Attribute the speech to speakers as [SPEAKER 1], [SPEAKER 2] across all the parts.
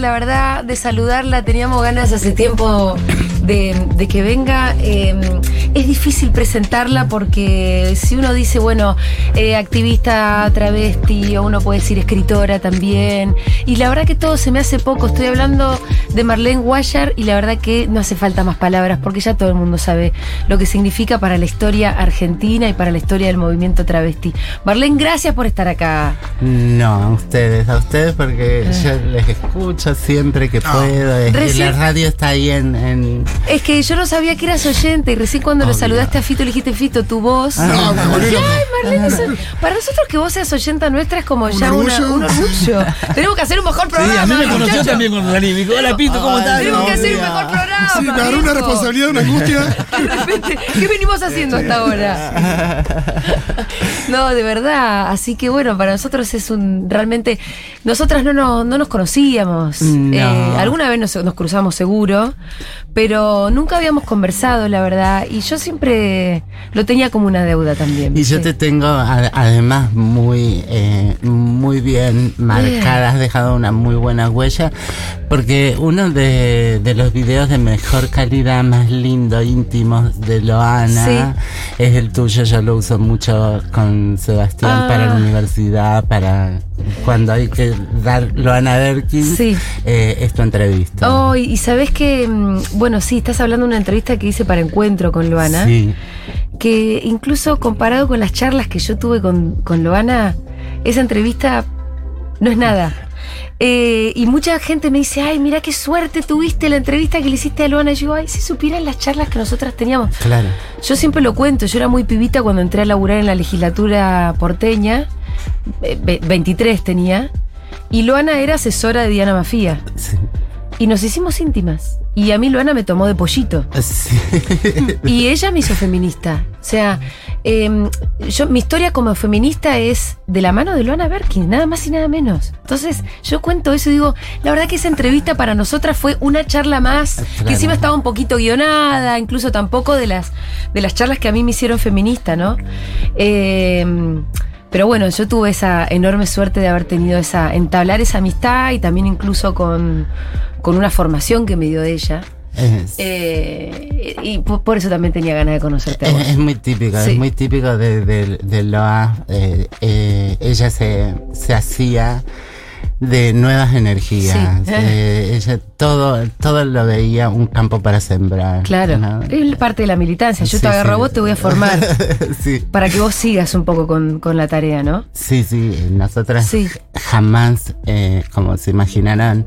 [SPEAKER 1] la verdad, de saludarla. Teníamos ganas hace tiempo de, de que venga. Eh, es difícil presentarla porque si uno dice, bueno, eh, activista travesti, o uno puede decir escritora también. Y la verdad que todo se me hace poco. Estoy hablando de Marlene Guayar y la verdad que no hace falta más palabras porque ya todo el mundo sabe lo que significa para la historia argentina y para la historia del movimiento travesti. Marlene, gracias por estar acá.
[SPEAKER 2] No, a ustedes, a ustedes porque yo les escucho siempre que puedo. Es
[SPEAKER 1] Recién-
[SPEAKER 2] la radio está ahí en. en-
[SPEAKER 1] Es que yo no sabía que eras oyente y recién cuando lo saludaste a Fito le dijiste Fito, tu voz.
[SPEAKER 3] No, me volví
[SPEAKER 1] Dije,
[SPEAKER 3] loco.
[SPEAKER 1] Ay, Marlene, eso- para nosotros que vos seas oyenta nuestra es como ya una-
[SPEAKER 3] orgullo.
[SPEAKER 1] un orgullo. Tenemos que hacer un mejor
[SPEAKER 4] Sí,
[SPEAKER 1] programa.
[SPEAKER 4] a mí me conoció
[SPEAKER 1] muchachos.
[SPEAKER 4] también cuando salí. Me dijo, hola Pito, ¿cómo estás?
[SPEAKER 1] Tenemos que hacer un mejor programa.
[SPEAKER 3] Sí, me agarró una
[SPEAKER 1] viejo.
[SPEAKER 3] responsabilidad, una angustia.
[SPEAKER 1] De repente, ¿qué venimos haciendo hasta ahora? No, de verdad. Así que bueno, para nosotros es un. Realmente. Nosotras no, nos- no nos conocíamos.
[SPEAKER 2] No.
[SPEAKER 1] Eh, alguna vez nos, nos cruzamos seguro, pero nunca habíamos conversado, la verdad. Y yo siempre lo tenía como una deuda también.
[SPEAKER 2] Y yo te tengo a- además muy, eh, muy bien marcada, has dejado una muy buena huella, porque uno de, de los videos de mejor calidad, más lindo, íntimos de Loana, es el tuyo, yo lo uso mucho con Sebastián
[SPEAKER 1] Ah.
[SPEAKER 2] para la universidad, para cuando hay que dar Loana Berkin,
[SPEAKER 1] Sí.
[SPEAKER 2] eh, es tu entrevista.
[SPEAKER 1] Oh, y, y sabes que, mm, bueno, sí, estás hablando de una entrevista que hice para Encuentro con Loana.
[SPEAKER 2] Sí.
[SPEAKER 1] que incluso comparado con las charlas que yo tuve con, con Loana, esa entrevista no es nada. Eh, y mucha gente me dice, ay, mira qué suerte tuviste la entrevista que le hiciste a Loana. Y yo, ay, si supieran las charlas que nosotras teníamos.
[SPEAKER 2] Claro.
[SPEAKER 1] Yo siempre lo cuento, yo era muy pibita cuando entré a laburar en la legislatura porteña, 23 tenía, y Loana era asesora de Diana Mafía.
[SPEAKER 2] Sí.
[SPEAKER 1] Y nos hicimos íntimas. Y a mí Loana me tomó de pollito.
[SPEAKER 2] Sí.
[SPEAKER 1] Y ella me hizo feminista. O sea, em, yo, mi historia como feminista es de la mano de Luana Berkin, nada más y nada menos. Entonces, yo cuento eso y digo, la verdad que esa entrevista para nosotras fue una charla más, que encima estaba un poquito guionada, incluso tampoco de las, de las charlas que a mí me hicieron feminista, ¿no? Em, pero bueno, yo tuve esa enorme suerte de haber tenido esa, entablar esa amistad y también incluso con, con una formación que me dio ella.
[SPEAKER 2] Es-
[SPEAKER 1] Eh, y por, por eso también tenía ganas de conocerte a vos.
[SPEAKER 2] Es, es muy típico,
[SPEAKER 1] Sí.
[SPEAKER 2] es muy típico de, de, de Loa. eh, eh, ella se, se hacía de nuevas energías.
[SPEAKER 1] Sí.
[SPEAKER 2] eh, ella todo, todo lo veía un campo para sembrar.
[SPEAKER 1] Claro,
[SPEAKER 2] ¿no?
[SPEAKER 1] es parte de la militancia. Yo
[SPEAKER 2] Sí,
[SPEAKER 1] te agarro
[SPEAKER 2] sí.
[SPEAKER 1] vos, te voy a formar para que vos sigas un poco con, con la tarea, ¿no?
[SPEAKER 2] Sí, sí, nosotras jamás, eh, como se imaginarán,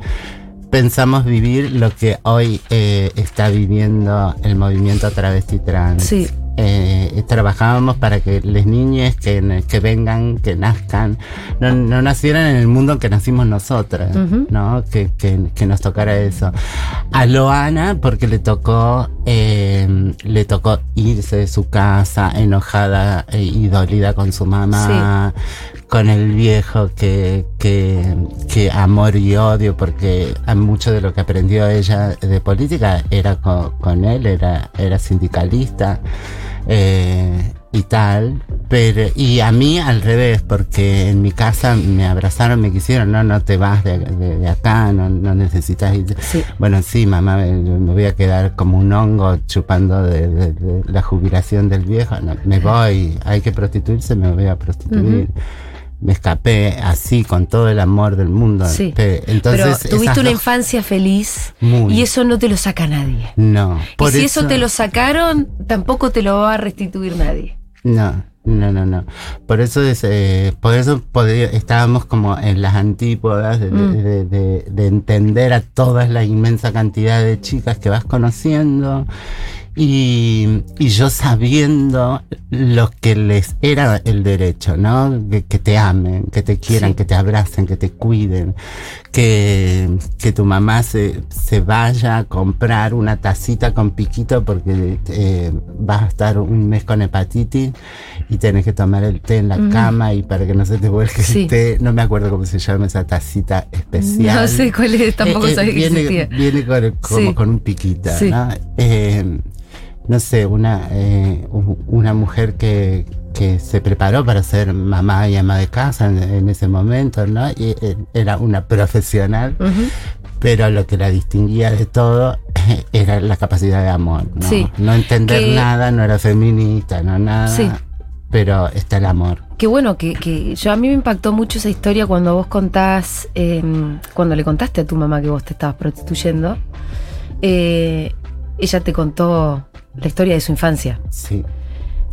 [SPEAKER 2] pensamos vivir lo que hoy eh, está viviendo el movimiento travesti trans.
[SPEAKER 1] Sí.
[SPEAKER 2] Eh, trabajábamos para que las niñas que, que vengan, que nazcan, no, no nacieran en el mundo en que nacimos nosotras. ¿no? Que, que, que nos tocara eso. A Loana, porque le tocó, eh, le tocó irse de su casa enojada eh, y dolida con su mamá, con el viejo que, que, que amor y odio, porque mucho de lo que aprendió ella de política era con, con él, era, era sindicalista eh, y tal. Pero, y a mí al revés, porque en mi casa me abrazaron, me quisieron, no, no te vas de, de- de acá, no, no necesitas ir.
[SPEAKER 1] Sí.
[SPEAKER 2] Bueno, sí, mamá, me, me voy a quedar como un hongo chupando de, de- de la jubilación del viejo. No, me voy, hay que prostituirse, me voy a prostituir. Me escapé así, con todo el amor del mundo.
[SPEAKER 1] Sí.
[SPEAKER 2] Pe- Entonces,
[SPEAKER 1] Pero tuviste una infancia feliz
[SPEAKER 2] Muy.
[SPEAKER 1] y eso no te lo saca nadie.
[SPEAKER 2] No.
[SPEAKER 1] y si eso te lo sacaron, tampoco te lo va a restituir nadie.
[SPEAKER 2] No, no, no, no. Por eso es, eh, por eso estábamos como en las antípodas de, de-
[SPEAKER 1] Mm.
[SPEAKER 2] de- de- de entender a toda la inmensa cantidad de chicas que vas conociendo y, y yo sabiendo lo que les era el derecho, ¿no? Que, que te amen, que te quieran,
[SPEAKER 1] Sí.
[SPEAKER 2] que te abracen, que te cuiden, que, que tu mamá se, se vaya a comprar una tacita con piquito porque eh, vas a estar un mes con hepatitis y tenés que tomar el té en la cama y para que no se te vuelque
[SPEAKER 1] Sí.
[SPEAKER 2] el té, no me acuerdo cómo se llama esa tacita especial.
[SPEAKER 1] No sé cuál es, tampoco
[SPEAKER 2] Eh, eh,
[SPEAKER 1] sabía que
[SPEAKER 2] viene,
[SPEAKER 1] existía.
[SPEAKER 2] Viene con, como
[SPEAKER 1] Sí.
[SPEAKER 2] con un piquita,
[SPEAKER 1] Sí.
[SPEAKER 2] ¿no? No sé, una, eh, una mujer que, que se preparó para ser mamá y ama de casa en, en ese momento, ¿no? Y eh, era una profesional, pero lo que la distinguía de todo era la capacidad de amor, ¿no?
[SPEAKER 1] Sí.
[SPEAKER 2] No entender
[SPEAKER 1] Que-
[SPEAKER 2] nada, no era feminista, no nada,
[SPEAKER 1] Sí.
[SPEAKER 2] pero está el amor.
[SPEAKER 1] Qué bueno que, que yo a mí me impactó mucho esa historia cuando vos contás, eh, cuando le contaste a tu mamá que vos te estabas prostituyendo, eh, ella te contó la historia de su infancia,
[SPEAKER 2] Sí.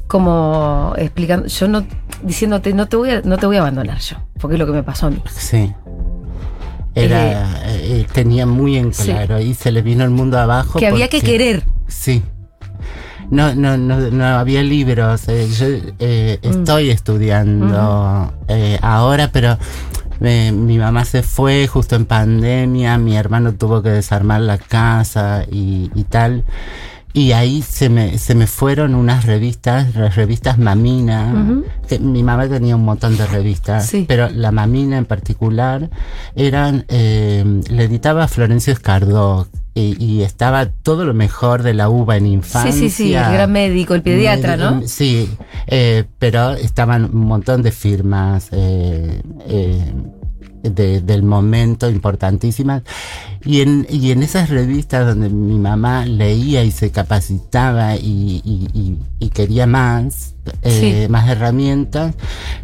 [SPEAKER 1] como explicando, yo no diciéndote no te voy a, no te voy a abandonar yo, porque es lo que me pasó a mí.
[SPEAKER 2] Sí. Era, eh, tenía muy en
[SPEAKER 1] Sí.
[SPEAKER 2] claro y se le vino el mundo abajo.
[SPEAKER 1] Que había que querer.
[SPEAKER 2] Sí. No, no, no, no había libros. eh, yo eh,
[SPEAKER 1] Mm.
[SPEAKER 2] estoy estudiando eh, ahora, pero eh, mi mamá se fue justo en pandemia, mi hermano tuvo que desarmar la casa y, y tal. Y ahí se me, se me fueron unas revistas, las revistas Mamina, que mi mamá tenía un montón de revistas,
[SPEAKER 1] Sí.
[SPEAKER 2] pero la Mamina en particular eran, eh, le editaba Florencio Escardó y, y estaba todo lo mejor de la uva en infancia.
[SPEAKER 1] Sí, sí, sí, el gran médico, el pediatra, ¿no?
[SPEAKER 2] Sí, eh, pero estaban un montón de firmas eh, eh, de- del momento importantísimas. Y en, y en esas revistas donde mi mamá leía y se capacitaba y, y- y- y quería más, eh,
[SPEAKER 1] Sí.
[SPEAKER 2] más herramientas,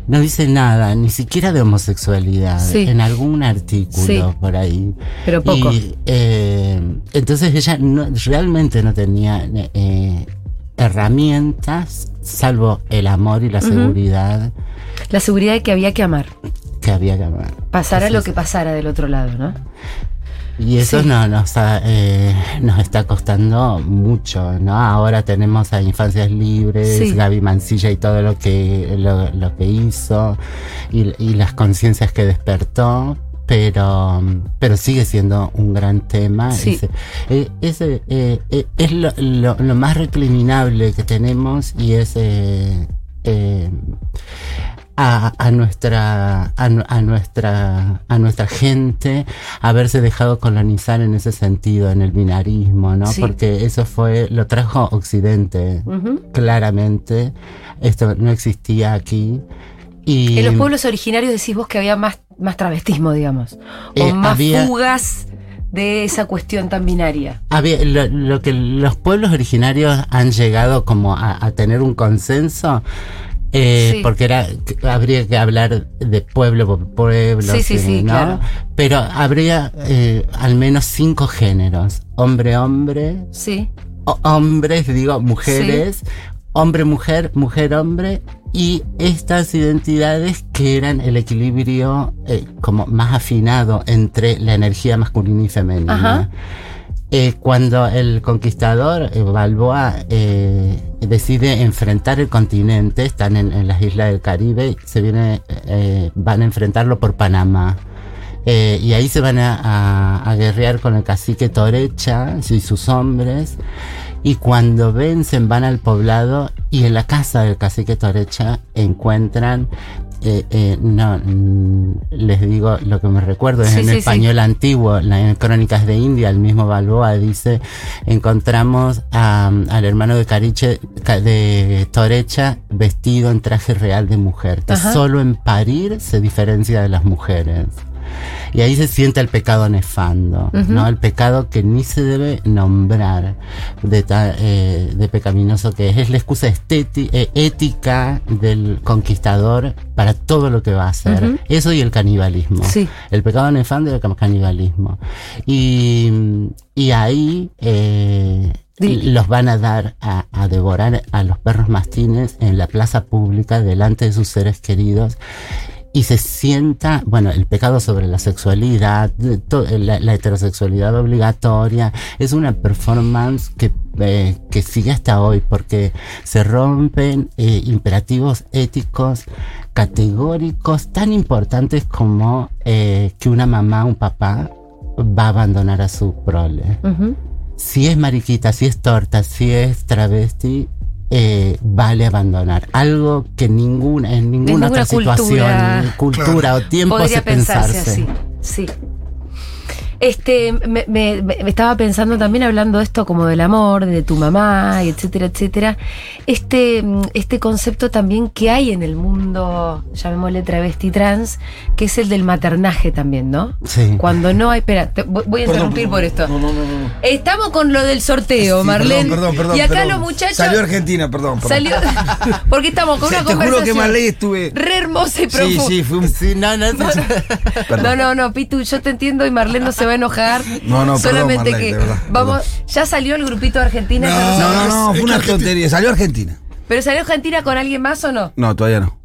[SPEAKER 2] no dice nada, ni siquiera de homosexualidad,
[SPEAKER 1] Sí.
[SPEAKER 2] en algún artículo
[SPEAKER 1] Sí.
[SPEAKER 2] por ahí.
[SPEAKER 1] Pero poco.
[SPEAKER 2] Eh, entonces ella no- realmente no tenía eh, herramientas salvo el amor y la seguridad
[SPEAKER 1] La seguridad de que había que amar,
[SPEAKER 2] que había que amar.
[SPEAKER 1] pasara lo que pasara del otro lado, ¿no?
[SPEAKER 2] Y eso
[SPEAKER 1] Sí.
[SPEAKER 2] no, nos, ha, eh, nos está costando mucho, ¿no? Ahora tenemos a Infancias Libres,
[SPEAKER 1] Sí.
[SPEAKER 2] Gaby Mancilla y todo lo que, lo, lo que hizo y, y las conciencias que despertó. Pero, pero sigue siendo un gran tema.
[SPEAKER 1] Sí.
[SPEAKER 2] Ese, eh, ese, eh, eh, es lo, lo- lo más recriminable que tenemos y es eh, a, a nuestra a, a nuestra a nuestra gente haberse dejado colonizar en ese sentido en el binarismo no
[SPEAKER 1] Sí.
[SPEAKER 2] porque eso fue lo trajo Occidente claramente esto no existía aquí y
[SPEAKER 1] En los pueblos originarios decís vos que había más, más travestismo, digamos. O
[SPEAKER 2] Eh,
[SPEAKER 1] más
[SPEAKER 2] había-
[SPEAKER 1] fugas de esa cuestión tan binaria.
[SPEAKER 2] había- lo, lo que los pueblos originarios han llegado como a, a tener un consenso eh,
[SPEAKER 1] Sí.
[SPEAKER 2] porque era habría que hablar de pueblo por pueblo
[SPEAKER 1] Sí, sí, sí,
[SPEAKER 2] ¿no?
[SPEAKER 1] claro.
[SPEAKER 2] pero habría eh, al menos cinco géneros hombre hombre
[SPEAKER 1] Sí.
[SPEAKER 2] hombres digo mujeres hombre mujer mujer hombre y estas identidades que eran el equilibrio eh, como más afinado entre la energía masculina y femenina
[SPEAKER 1] Ajá.
[SPEAKER 2] Cuando el conquistador eh, Balboa eh, decide enfrentar el continente, están en, en las islas del Caribe, se viene, eh, van a enfrentarlo por Panamá. Eh, y ahí se van a, a- a guerrear con el cacique Torecha y sus hombres. Y cuando vencen van al poblado y en la casa del cacique Torecha encuentran, eh, eh, no, mm, les digo lo que me recuerdo, es
[SPEAKER 1] Sí,
[SPEAKER 2] en
[SPEAKER 1] sí, sí.
[SPEAKER 2] español antiguo, en Crónicas de India, el mismo Balboa dice, encontramos a- al hermano de Cariche, ca- de Torecha, vestido en traje real de mujer, que
[SPEAKER 1] Ajá.
[SPEAKER 2] solo en parir se diferencia de las mujeres. Y ahí se siente el pecado nefando,
[SPEAKER 1] Ujú.
[SPEAKER 2] ¿no? El pecado que ni se debe nombrar de, ta- eh, de pecaminoso que es. Es la excusa eh, ética del conquistador para todo lo que va a hacer.
[SPEAKER 1] Ujú.
[SPEAKER 2] Eso y el canibalismo.
[SPEAKER 1] Sí.
[SPEAKER 2] El pecado nefando y el canibalismo. Y, y ahí eh, los van a dar a, a devorar a los perros mastines en la plaza pública delante de sus seres queridos. Y se sienta, bueno, el pecado sobre la sexualidad, to- la, la heterosexualidad obligatoria, es una performance que, eh, que sigue hasta hoy porque se rompen eh, imperativos éticos categóricos tan importantes como eh, que una mamá, un papá va a abandonar a su prole. Si es mariquita, si es torta, si es travesti, eh, vale abandonar. Algo que ninguna, en ninguna,
[SPEAKER 1] ninguna
[SPEAKER 2] otra situación,
[SPEAKER 1] cultura-
[SPEAKER 2] o tiempo
[SPEAKER 1] Podría
[SPEAKER 2] hace
[SPEAKER 1] pensarse
[SPEAKER 2] pensarse.
[SPEAKER 1] así. Sí. Este, me, me- me estaba pensando también hablando de esto como del amor, de tu mamá, etcétera, etcétera. Este, mm, este concepto también que hay en el mundo, llamémosle travesti trans, que es el del maternaje también, ¿no?
[SPEAKER 2] Sí.
[SPEAKER 1] Cuando no hay. Espera, te- voy a
[SPEAKER 4] Perdón,
[SPEAKER 1] interrumpir por esto.
[SPEAKER 4] No, no, no.
[SPEAKER 1] Estamos con lo del sorteo,
[SPEAKER 4] Sí,
[SPEAKER 1] Marlene.
[SPEAKER 4] Perdón, perdón, perdón.
[SPEAKER 1] y acá los muchachos.
[SPEAKER 4] Salió Argentina, perdón. perdón.
[SPEAKER 1] Salió. Porque estamos con
[SPEAKER 4] O sea,
[SPEAKER 1] una
[SPEAKER 4] te juro que
[SPEAKER 1] conversación.
[SPEAKER 4] Marley estuve.
[SPEAKER 1] Re hermosa y
[SPEAKER 4] Sí,
[SPEAKER 1] profunda.
[SPEAKER 4] sí, fue un.
[SPEAKER 2] Sí, no, no,
[SPEAKER 1] No,
[SPEAKER 4] Perdón.
[SPEAKER 1] no, no, no, Pitu, yo te entiendo y Marlene no se va a enojar.
[SPEAKER 4] No, no, perdón,
[SPEAKER 1] Solamente
[SPEAKER 4] Marlene,
[SPEAKER 1] que
[SPEAKER 4] verdad,
[SPEAKER 1] vamos, ya salió el grupito de Argentina. con
[SPEAKER 4] No,
[SPEAKER 1] nosotros.
[SPEAKER 4] no, no, fue una tontería. Salió Argentina.
[SPEAKER 1] Pero salió Argentina con alguien más o no?
[SPEAKER 4] No, todavía no.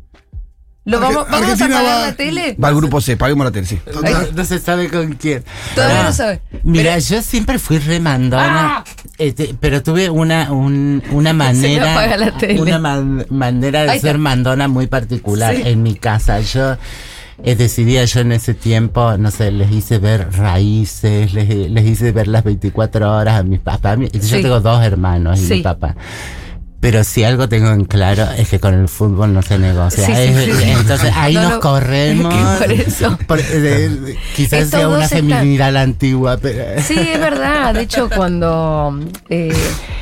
[SPEAKER 1] ¿Lo
[SPEAKER 3] Arge-
[SPEAKER 1] vamos, vamos a
[SPEAKER 3] va-
[SPEAKER 1] la tele?
[SPEAKER 4] Va al grupo C, paguemos la tele, sí.
[SPEAKER 2] No, no se sabe con quién.
[SPEAKER 1] Todavía
[SPEAKER 2] Ah,
[SPEAKER 1] no sabe.
[SPEAKER 2] Mira, yo siempre fui remandona, este, pero tuve una, un- una manera,
[SPEAKER 1] apaga la tele.
[SPEAKER 2] una man- manera de ser mandona muy particular
[SPEAKER 1] Sí.
[SPEAKER 2] en mi casa. Yo eh, decidía yo en ese tiempo, no sé, les hice ver raíces, les, les hice ver las 24 horas a mis papás. Yo
[SPEAKER 1] Sí.
[SPEAKER 2] tengo dos hermanos y
[SPEAKER 1] Sí.
[SPEAKER 2] mi papá. Pero si algo tengo en claro es que con el fútbol no se negocia.
[SPEAKER 1] Sí, sí,
[SPEAKER 2] Es-
[SPEAKER 1] sí, sí.
[SPEAKER 2] Entonces ahí
[SPEAKER 1] No,
[SPEAKER 2] nos
[SPEAKER 1] no,
[SPEAKER 2] corremos.
[SPEAKER 1] por eso.
[SPEAKER 2] Por- eh, quizás
[SPEAKER 1] Estos
[SPEAKER 2] sea una feminidad la antigua, pero...
[SPEAKER 1] Sí, es verdad. De hecho, cuando eh,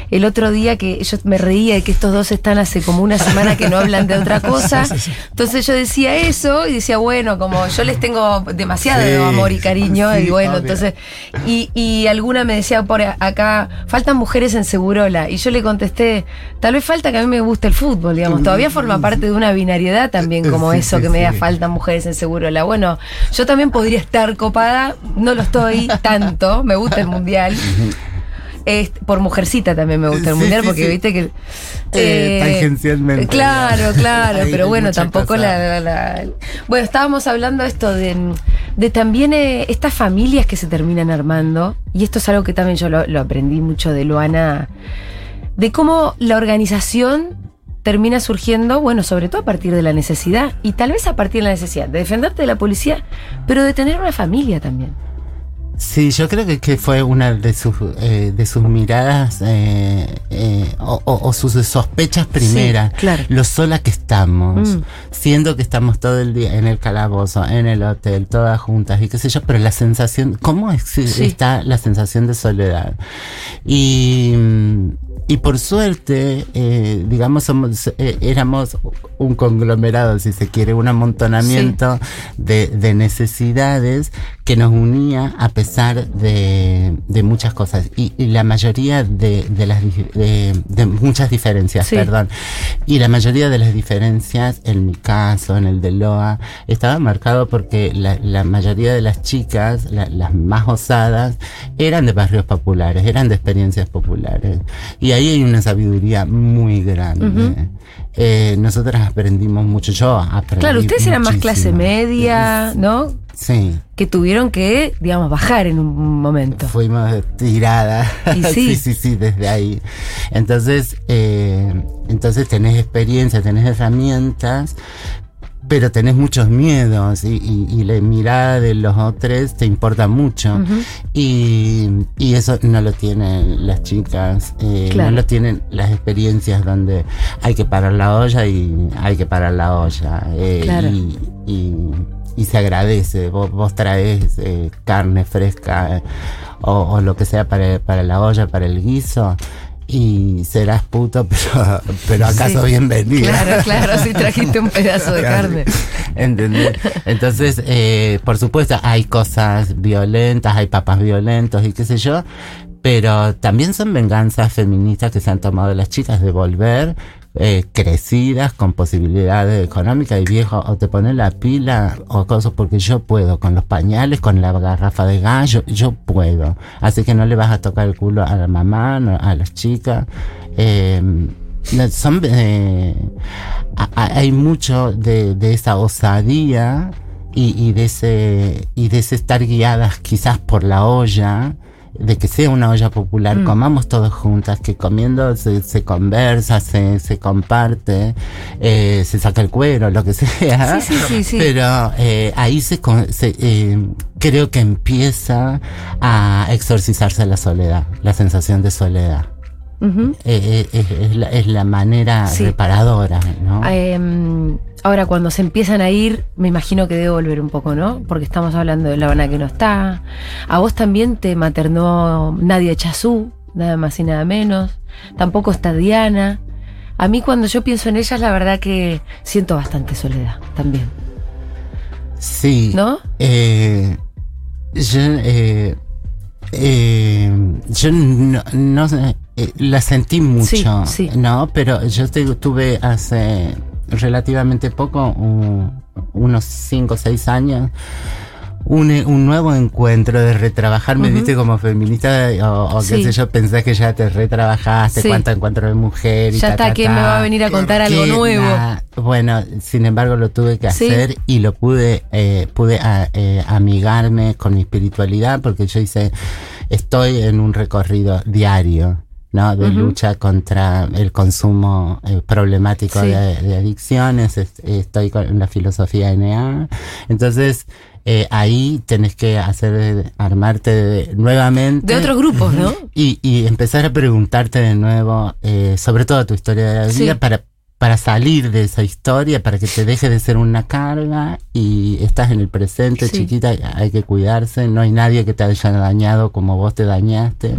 [SPEAKER 1] el otro día que yo me reía de que estos dos están hace como una semana que no hablan de otra cosa, entonces yo decía eso y decía, bueno, como yo les tengo demasiado amor y cariño, y bueno,
[SPEAKER 2] obvio.
[SPEAKER 1] entonces, y, y alguna me decía por acá, faltan mujeres en Segurola, y yo le contesté, tal vez falta que a mí me guste el fútbol, digamos, todavía forma parte de una binariedad también como
[SPEAKER 2] Sí,
[SPEAKER 1] eso,
[SPEAKER 2] sí,
[SPEAKER 1] que me diga
[SPEAKER 2] sí.
[SPEAKER 1] faltan mujeres en Segurola. Bueno, yo también podría estar copada, no lo estoy tanto, me gusta el mundial. Este, por mujercita también me gusta el
[SPEAKER 2] Sí,
[SPEAKER 1] mundial
[SPEAKER 2] sí,
[SPEAKER 1] porque
[SPEAKER 2] sí.
[SPEAKER 1] viste que
[SPEAKER 2] Eh, tangencialmente.
[SPEAKER 1] claro claro pero bueno tampoco la, la- la- bueno estábamos hablando esto de, de también eh, estas familias que se terminan armando y esto es algo que también yo lo, lo aprendí mucho de Luana de cómo la organización termina surgiendo, bueno, sobre todo a partir de la necesidad, y tal vez a partir de la necesidad de defenderte de la policía, pero de tener una familia también.
[SPEAKER 2] Sí, yo creo que, que fue una de sus, eh, de sus miradas eh, eh, o, o- o sus sospechas primeras.
[SPEAKER 1] Sí, claro.
[SPEAKER 2] Lo sola que estamos,
[SPEAKER 1] Mm.
[SPEAKER 2] siendo que estamos todo el día en el calabozo, en el hotel, todas juntas y qué sé yo, pero la sensación, ¿cómo
[SPEAKER 1] Sí.
[SPEAKER 2] está la sensación de soledad? Y, mm, y por suerte, eh, digamos, somos, eh, éramos un conglomerado, si se quiere, un amontonamiento de, de necesidades que nos unía a pesar de, de muchas cosas y, y la mayoría de, de las de, de muchas diferencias,
[SPEAKER 1] Sí.
[SPEAKER 2] perdón. Y la mayoría de las diferencias, en mi caso, en el de Loa, estaba marcado porque la, la mayoría de las chicas, la- las más osadas, eran de barrios populares, eran de experiencias populares. Y ahí hay una sabiduría muy grande. Eh, nosotras aprendimos mucho, yo aprendí
[SPEAKER 1] Claro, ustedes eran más clase media, ¿no?
[SPEAKER 2] Sí.
[SPEAKER 1] Que tuvieron que, digamos, bajar en un momento.
[SPEAKER 2] Fuimos tiradas.
[SPEAKER 1] Sí.
[SPEAKER 2] sí, sí, sí, desde ahí. Entonces, eh, entonces tenés experiencia, tenés herramientas, pero tenés muchos miedos y, y- y la mirada de los otros te importa mucho. Y, y eso no lo tienen las chicas, eh,
[SPEAKER 1] Claro.
[SPEAKER 2] no lo tienen las experiencias donde hay que parar la olla y hay que parar la olla. eh,
[SPEAKER 1] Claro.
[SPEAKER 2] y, y- y se agradece. Vos, vos traes eh, carne fresca eh, o, o lo que sea para, para la olla, para el guiso. Y serás puto, pero, pero acaso
[SPEAKER 1] Sí.
[SPEAKER 2] bienvenido.
[SPEAKER 1] Claro, claro, si trajiste un pedazo de carne.
[SPEAKER 2] ¿Entendés? Entonces, eh, por supuesto, hay cosas violentas, hay papas violentos y qué sé yo, pero también son venganzas feministas que se han tomado las chicas de volver eh, crecidas con posibilidades económicas y viejo o te pones la pila o cosas porque yo puedo con los pañales con la garrafa de gas yo, puedo. Así que no le vas a tocar el culo a la mamá a las chicas. No, son eh, hay mucho de, de esa osadía y, y de ese y de ese estar guiadas quizás por la olla de que sea una olla popular,
[SPEAKER 1] Mm.
[SPEAKER 2] comamos todos juntas, que comiendo se, se conversa, se, se comparte, eh, se saca el cuero, lo que sea.
[SPEAKER 1] Sí, sí, sí, sí.
[SPEAKER 2] Pero eh, ahí se, con- se, eh, creo que empieza a exorcizarse la soledad, la sensación de soledad. Eh, es, es la, es la manera
[SPEAKER 1] Sí.
[SPEAKER 2] reparadora, ¿no?
[SPEAKER 1] Em, Ahora, cuando se empiezan a ir, me imagino que debe volver un poco, ¿no? Porque estamos hablando de La Habana que no está. A vos también te maternó Nadia Chazú, nada más y nada menos. Tampoco está Diana. A mí cuando yo pienso en ellas, la verdad que siento bastante soledad también.
[SPEAKER 2] Sí.
[SPEAKER 1] ¿No?
[SPEAKER 2] Eh, yo, eh, eh, yo no, no sé, la sentí mucho,
[SPEAKER 1] Sí, sí.
[SPEAKER 2] ¿no? Pero yo te- tuve hace relativamente poco, un- unos 5 o 6 años, un, un nuevo encuentro de retrabajarme,
[SPEAKER 1] Ujú.
[SPEAKER 2] viste, como feminista, o, o qué sé yo, pensás que ya te retrabajaste,
[SPEAKER 1] Sí.
[SPEAKER 2] cuánto encuentro de mujer y
[SPEAKER 1] Ya
[SPEAKER 2] ta,
[SPEAKER 1] está,
[SPEAKER 2] ta,
[SPEAKER 1] ¿quién
[SPEAKER 2] ta.
[SPEAKER 1] me va a venir a contar algo nuevo?
[SPEAKER 2] na- bueno, sin embargo lo tuve que
[SPEAKER 1] Sí.
[SPEAKER 2] hacer y lo pude, eh, pude a- eh, amigarme con mi espiritualidad porque yo hice, estoy en un recorrido diario. ¿No? de lucha contra el consumo eh, problemático
[SPEAKER 1] Sí.
[SPEAKER 2] de, de adicciones, es- estoy con la filosofía NA. Entonces, eh, ahí tenés que hacer, armarte de- nuevamente.
[SPEAKER 1] De otros grupos, ¿no?
[SPEAKER 2] Y, y empezar a preguntarte de nuevo eh, sobre toda tu historia de la
[SPEAKER 1] Sí.
[SPEAKER 2] vida para, para salir de esa historia, para que te deje de ser una carga y estás en el presente,
[SPEAKER 1] Sí.
[SPEAKER 2] chiquita, hay que cuidarse, no hay nadie que te haya dañado como vos te dañaste.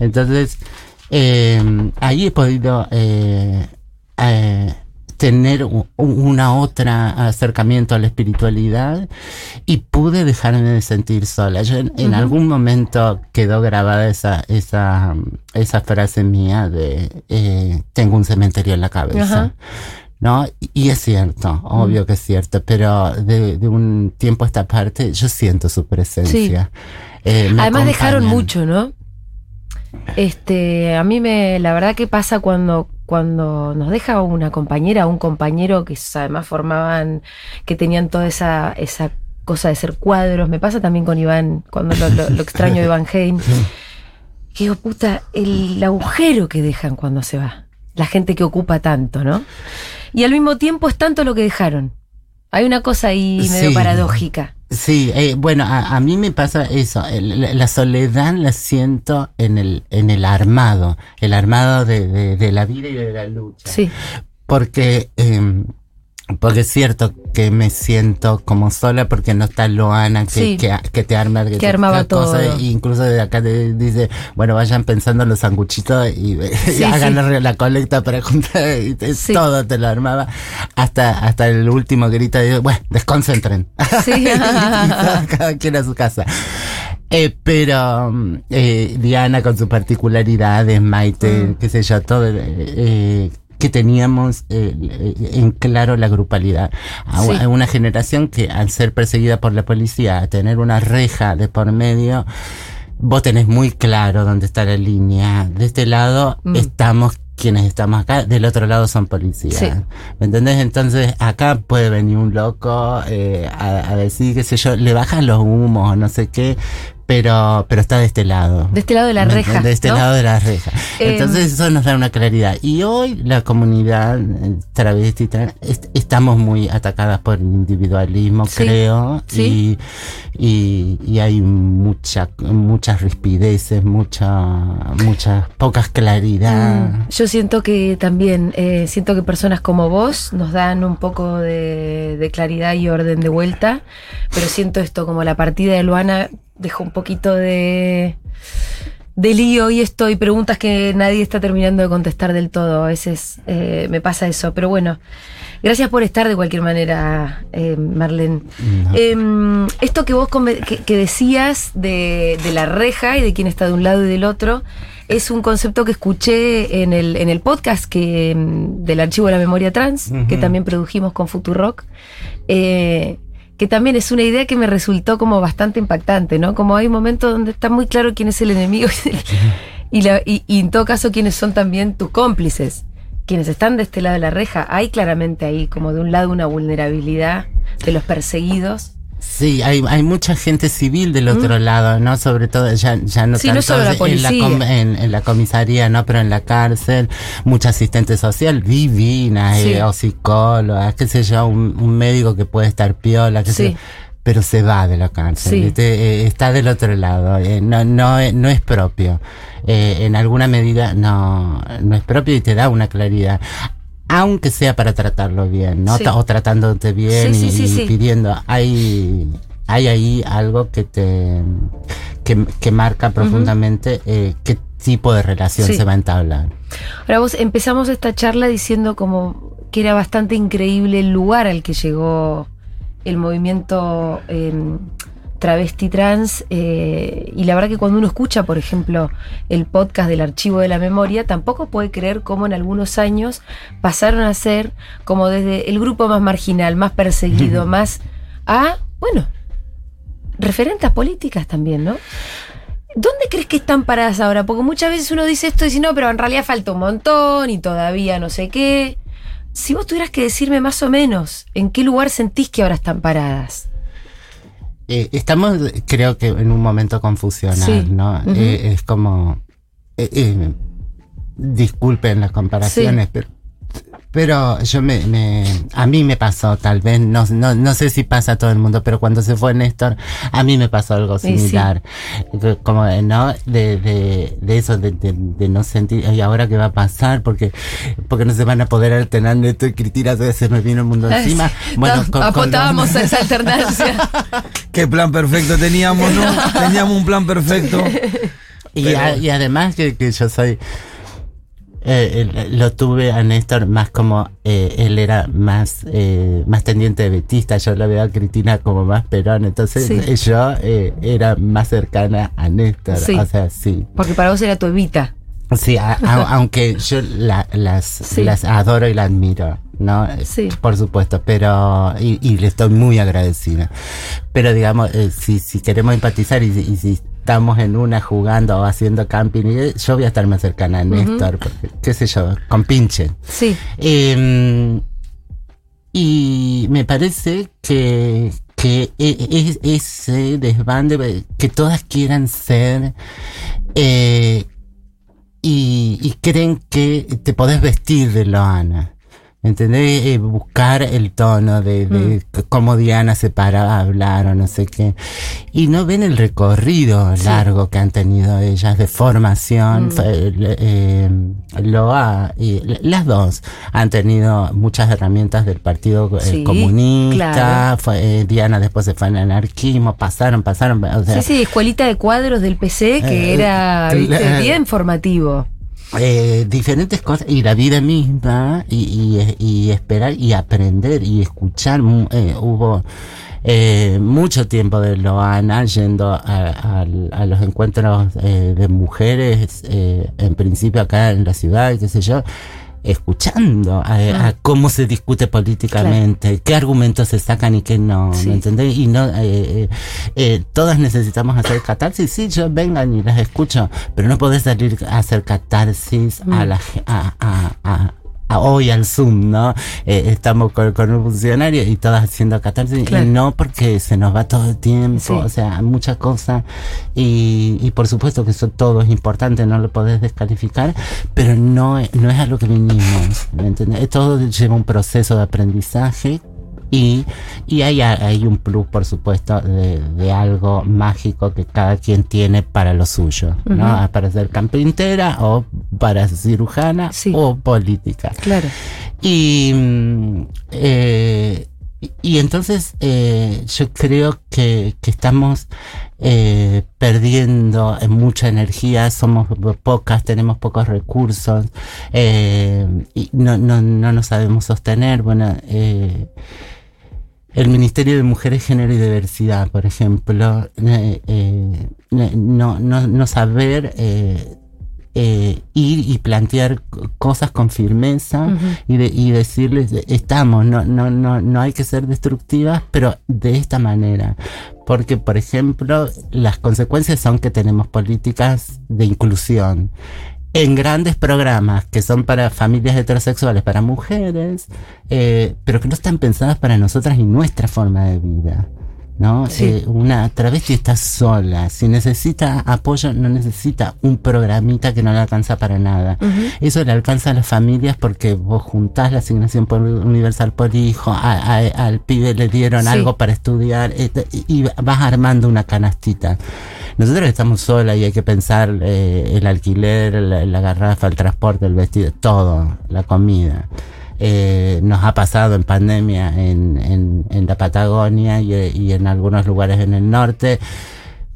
[SPEAKER 2] Entonces, eh, ahí he podido eh, eh, tener una otra acercamiento a la espiritualidad y pude dejarme de sentir sola. Yo en, algún momento quedó grabada esa, esa, esa frase mía de eh, tengo un cementerio en la cabeza. ¿No? Y- es cierto, obvio que es cierto, pero de, de un tiempo a esta parte yo siento su presencia. Eh,
[SPEAKER 1] Además dejaron mucho, ¿no? Este, a mí me, la verdad que pasa cuando, cuando nos deja una compañera o un compañero que además formaban, que tenían toda esa, esa cosa de ser cuadros. Me pasa también con Iván, cuando lo, lo- lo extraño de Iván Hein. Que digo, puta, el agujero que dejan cuando se va. La gente que ocupa tanto, ¿no? Y al mismo tiempo es tanto lo que dejaron. Hay una cosa ahí medio
[SPEAKER 2] Sí.
[SPEAKER 1] paradójica.
[SPEAKER 2] Sí, eh, bueno, a, a mí me pasa eso. la, la soledad la siento en el, en el armado, el armado de, de, de la vida y de la lucha.
[SPEAKER 1] Sí.
[SPEAKER 2] Porque, eh, porque es cierto que me siento como sola porque no está Loana que,
[SPEAKER 1] Sí.
[SPEAKER 2] que, que te arma
[SPEAKER 1] Que armaba todo.
[SPEAKER 2] e incluso de acá te dice, bueno, vayan pensando en los sanguchitos y, hagan
[SPEAKER 1] sí.
[SPEAKER 2] la, colecta para juntar y te- todo te lo armaba hasta, hasta el último grito de, bueno, desconcentren.
[SPEAKER 1] Sí.
[SPEAKER 2] y, y cada quien a su casa. Eh, pero eh, Diana con sus particularidades, Maite,
[SPEAKER 1] Mm.
[SPEAKER 2] qué sé yo, todo, eh, eh, que teníamos eh, eh, en claro la grupalidad. A,
[SPEAKER 1] Sí.
[SPEAKER 2] una generación que al ser perseguida por la policía, a tener una reja de por medio, vos tenés muy claro dónde está la línea. De este lado
[SPEAKER 1] Mm.
[SPEAKER 2] estamos quienes estamos acá, del otro lado son policías.
[SPEAKER 1] Sí.
[SPEAKER 2] ¿Me entendés? Entonces acá puede venir un loco eh, a, a decir, qué sé yo, le bajan los humos o no sé qué, pero, pero está de este lado.
[SPEAKER 1] De este lado de la
[SPEAKER 2] ¿Me
[SPEAKER 1] reja.
[SPEAKER 2] De este
[SPEAKER 1] ¿no?
[SPEAKER 2] lado de la reja.
[SPEAKER 1] Eh,
[SPEAKER 2] Entonces eso nos da una claridad. Y hoy la comunidad eh, travesti est- estamos muy atacadas por el individualismo,
[SPEAKER 1] Sí,
[SPEAKER 2] creo.
[SPEAKER 1] sí.
[SPEAKER 2] Y, y, y hay mucha, muchas rispideces, mucha, muchas pocas claridad.
[SPEAKER 1] Mm, Yo siento que también, eh, siento que personas como vos nos dan un poco de, de claridad y orden de vuelta, pero siento esto como la partida de Luana dejó un poquito de, de lío y esto y preguntas que nadie está terminando de contestar del todo. A veces eh, me pasa eso, pero bueno. Gracias por estar de cualquier manera, eh, Marlene.
[SPEAKER 2] No.
[SPEAKER 1] Em, esto que vos que, que decías de, de la reja y de quién está de un lado y del otro, es un concepto que escuché en el, en el podcast que, em, del Archivo de la Memoria Trans, que también produjimos con Futurock, eh, que también es una idea que me resultó como bastante impactante, ¿no? Como hay momentos donde está muy claro quién es el enemigo y, la- y- y en todo caso quiénes son también tus cómplices. Quienes están de este lado de la reja, hay claramente ahí como de un lado una vulnerabilidad de los perseguidos.
[SPEAKER 2] Sí, hay, hay mucha gente civil del otro lado, ¿no? Sobre todo, ya, ya no
[SPEAKER 1] Mm.
[SPEAKER 2] Tanto
[SPEAKER 1] solo la
[SPEAKER 2] en, la en, en la comisaría, ¿no? Pero en la cárcel, mucha asistente social divina,
[SPEAKER 1] Sí.
[SPEAKER 2] eh, o psicóloga, qué sé yo, un, un médico que puede estar piola, qué sé
[SPEAKER 1] Sí.
[SPEAKER 2] yo, pero se va de la cárcel,
[SPEAKER 1] Sí.
[SPEAKER 2] ¿viste? Eh, está del otro lado, eh, no, no, no es propio. Eh, en alguna medida no, no es propio y te da una claridad. Aunque sea para tratarlo bien, ¿no?
[SPEAKER 1] Sí.
[SPEAKER 2] O tratándote bien
[SPEAKER 1] Sí,
[SPEAKER 2] y,
[SPEAKER 1] sí,
[SPEAKER 2] y pidiendo. Hay, hay ahí algo que te que, que marca profundamente eh, qué tipo de relación se va a entablar.
[SPEAKER 1] Ahora vos empezamos esta charla diciendo como que era bastante increíble el lugar al que llegó el movimiento eh, travesti trans eh, y la verdad que cuando uno escucha, por ejemplo, el podcast del Archivo de la Memoria, tampoco puede creer cómo en algunos años pasaron a ser como desde el grupo más marginal, más perseguido, más a, bueno, referentes políticas también, ¿no? ¿Dónde crees que están paradas ahora? Porque muchas veces uno dice esto y dice, no, pero en realidad falta un montón y todavía no sé qué. Si vos tuvieras que decirme más o menos en qué lugar sentís que ahora están paradas.
[SPEAKER 2] Eh, estamos, creo que, en un momento confusional,
[SPEAKER 1] Sí.
[SPEAKER 2] ¿no? Eh, es como. eh, eh, disculpen las comparaciones, pero. Pero yo me, me- a mí me pasó, tal vez, no, no, no sé si pasa a todo el mundo, pero cuando se fue Néstor, a mí me pasó algo
[SPEAKER 1] Sí, sí.
[SPEAKER 2] similar. Como, ¿no? De, de, de eso, de, de, de no sentir, ¿y ahora qué va a pasar? Porque, porque no se van a poder alternar Néstor y Cristina, se me vino el mundo encima. Bueno,
[SPEAKER 1] No,
[SPEAKER 2] con- con-
[SPEAKER 1] apostábamos a esa alternancia.
[SPEAKER 4] Qué plan perfecto teníamos, ¿no? Teníamos un plan perfecto.
[SPEAKER 2] Y,
[SPEAKER 4] Pero-
[SPEAKER 2] a- y además que, que yo soy... eh, lo tuve a Néstor más como eh, él era más eh, más tendiente de betista yo lo veo a Cristina como más perón entonces
[SPEAKER 1] Sí.
[SPEAKER 2] yo eh, era más cercana a Néstor
[SPEAKER 1] Sí.
[SPEAKER 2] o sea sí
[SPEAKER 1] Porque para vos era tu evita.
[SPEAKER 2] sí a- a- aunque yo la- las
[SPEAKER 1] Sí.
[SPEAKER 2] las adoro y la admiro no
[SPEAKER 1] Sí.
[SPEAKER 2] por supuesto pero y, y le estoy muy agradecida pero digamos eh, si si queremos empatizar y, y si estamos en una jugando o haciendo camping y yo voy a estar más cercana a Néstor porque qué sé yo con pinche
[SPEAKER 1] Sí.
[SPEAKER 2] eh, y me parece que, que e- e- ese desbande, que todas quieran ser eh, y, y creen que te podés vestir de Loana. ¿Entendés? Eh, buscar el tono de, de c- cómo Diana se para a hablar o no sé qué. Y no ven el recorrido
[SPEAKER 1] Sí.
[SPEAKER 2] largo que han tenido ellas de formación.
[SPEAKER 1] Mm.
[SPEAKER 2] Eh, eh, Loa y l- las dos han tenido muchas herramientas del Partido eh,
[SPEAKER 1] Sí,
[SPEAKER 2] Comunista.
[SPEAKER 1] claro.
[SPEAKER 2] Fue, eh, Diana después se fue al anarquismo. Pasaron, pasaron. O sea,
[SPEAKER 1] Sí, sí, escuelita de cuadros del PC que
[SPEAKER 2] Eh,
[SPEAKER 1] era
[SPEAKER 2] eh, eh,
[SPEAKER 1] bien formativo.
[SPEAKER 2] Eh, diferentes cosas y la vida misma y, y, y esperar y aprender y escuchar. Mu- eh, hubo eh, mucho tiempo de Loana yendo a, a- a los encuentros eh, de mujeres eh, en principio acá en la ciudad qué sé yo escuchando a,
[SPEAKER 1] Ah.
[SPEAKER 2] a cómo se discute políticamente, qué argumentos se sacan y qué no,
[SPEAKER 1] Sí.
[SPEAKER 2] ¿me entendés? Y no, eh, eh, eh, todas necesitamos hacer catarsis, sí, yo vengan y las escucho, pero no podés salir a hacer catarsis a
[SPEAKER 1] Mm.
[SPEAKER 2] la a, a- a hoy al Zoom, ¿no? Eh, estamos con, con un funcionario y todas haciendo catarsis,
[SPEAKER 1] Claro.
[SPEAKER 2] y no porque se nos va todo el tiempo,
[SPEAKER 1] Sí.
[SPEAKER 2] o sea, muchas cosas, y, y por supuesto que eso todo es importante, no lo podés descalificar, pero no, es- no es a lo que vinimos, ¿me entendés? Todo lleva un proceso de aprendizaje y, y hay, hay un plus, por supuesto, de, de algo mágico que cada quien tiene para lo suyo. Para ser carpintera o para ser cirujana
[SPEAKER 1] Sí.
[SPEAKER 2] o política.
[SPEAKER 1] Claro.
[SPEAKER 2] Y, mm, eh, y entonces eh, yo creo que, que estamos eh, perdiendo mucha energía, somos pocas, tenemos pocos recursos eh, y no, no, no nos sabemos sostener. Bueno, eh, el Ministerio de Mujeres, Género y Diversidad, por ejemplo, eh, eh, no, no, no saber eh, eh, ir y plantear cosas con firmeza y, de- y decirles, eh, estamos, no, no, no, no hay que ser destructivas, pero de esta manera. Porque, por ejemplo, las consecuencias son que tenemos políticas de inclusión en grandes programas que son para familias heterosexuales, para mujeres, eh, pero que no están pensadas para nosotras y nuestra forma de vida. ¿No?
[SPEAKER 1] Sí.
[SPEAKER 2] Eh, una travesti está sola. Si necesita apoyo, no necesita un programita que no le alcanza para nada. Eso le alcanza a las familias porque vos juntás la asignación por- universal por hijo, a- a- al pibe le dieron
[SPEAKER 1] Sí.
[SPEAKER 2] algo para estudiar eh, y vas armando una canastita. Nosotros estamos solas y hay que pensar eh, el alquiler, la, la garrafa, el transporte, el vestido, todo, la comida. Eh, nos ha pasado en pandemia en, en, en la Patagonia y, y, en algunos lugares en el norte,